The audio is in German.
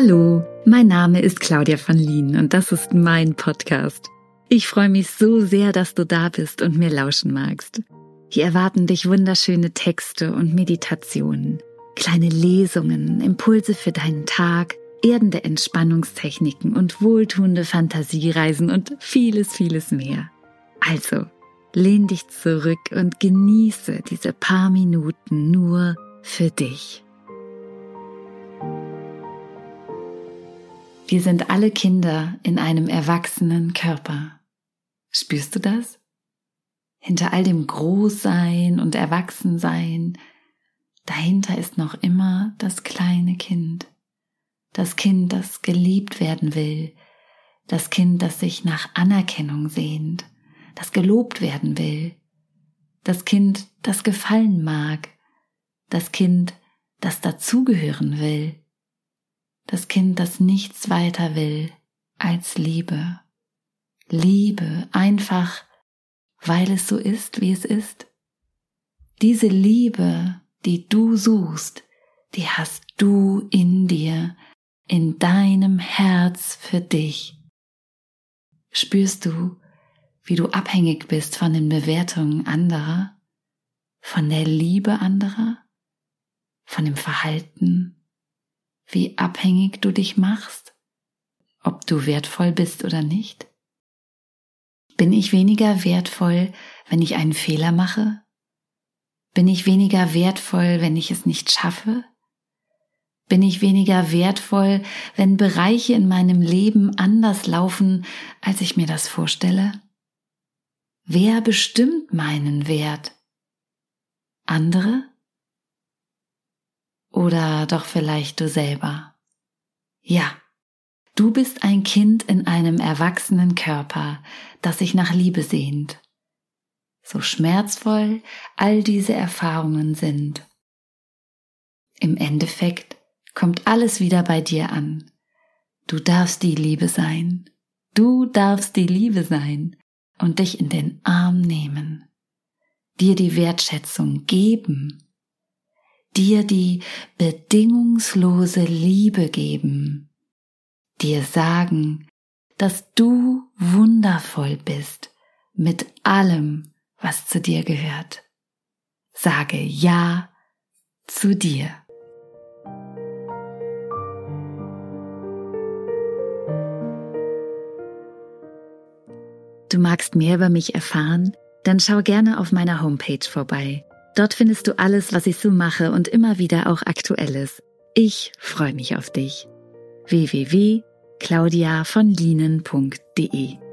Hallo, mein Name ist Claudia von Lien und das ist mein Podcast. Ich freue mich so sehr, dass du da bist und mir lauschen magst. Hier erwarten dich wunderschöne Texte und Meditationen, kleine Lesungen, Impulse für deinen Tag, erdende Entspannungstechniken und wohltuende Fantasiereisen und vieles, vieles mehr. Also, lehn dich zurück und genieße diese paar Minuten nur für dich. Wir sind alle Kinder in einem erwachsenen Körper. Spürst du das? Hinter all dem Großsein und Erwachsensein, dahinter ist noch immer das kleine Kind. Das Kind, das geliebt werden will. Das Kind, das sich nach Anerkennung sehnt. Das gelobt werden will. Das Kind, das gefallen mag. Das Kind, das dazugehören will das Kind, das nichts weiter will als Liebe. Liebe einfach, weil es so ist, wie es ist. Diese Liebe, die du suchst, die hast du in dir, in deinem Herz für dich. Spürst du, wie du abhängig bist von den Bewertungen anderer, von der Liebe anderer, von dem Verhalten wie abhängig du dich machst, ob du wertvoll bist oder nicht? Bin ich weniger wertvoll, wenn ich einen Fehler mache? Bin ich weniger wertvoll, wenn ich es nicht schaffe? Bin ich weniger wertvoll, wenn Bereiche in meinem Leben anders laufen, als ich mir das vorstelle? Wer bestimmt meinen Wert? Andere? Oder doch vielleicht du selber? Ja, du bist ein Kind in einem erwachsenen Körper, das sich nach Liebe sehnt. So schmerzvoll all diese Erfahrungen sind. Im Endeffekt kommt alles wieder bei dir an. Du darfst die Liebe sein. Du darfst die Liebe sein und dich in den Arm nehmen. Dir die Wertschätzung geben dir die bedingungslose Liebe geben, dir sagen, dass du wundervoll bist mit allem, was zu dir gehört. Sage Ja zu dir. Du magst mehr über mich erfahren? Dann schau gerne auf meiner Homepage vorbei Dort findest du alles, was ich so mache und immer wieder auch Aktuelles. Ich freue mich auf dich. www.claudiavonlinen.de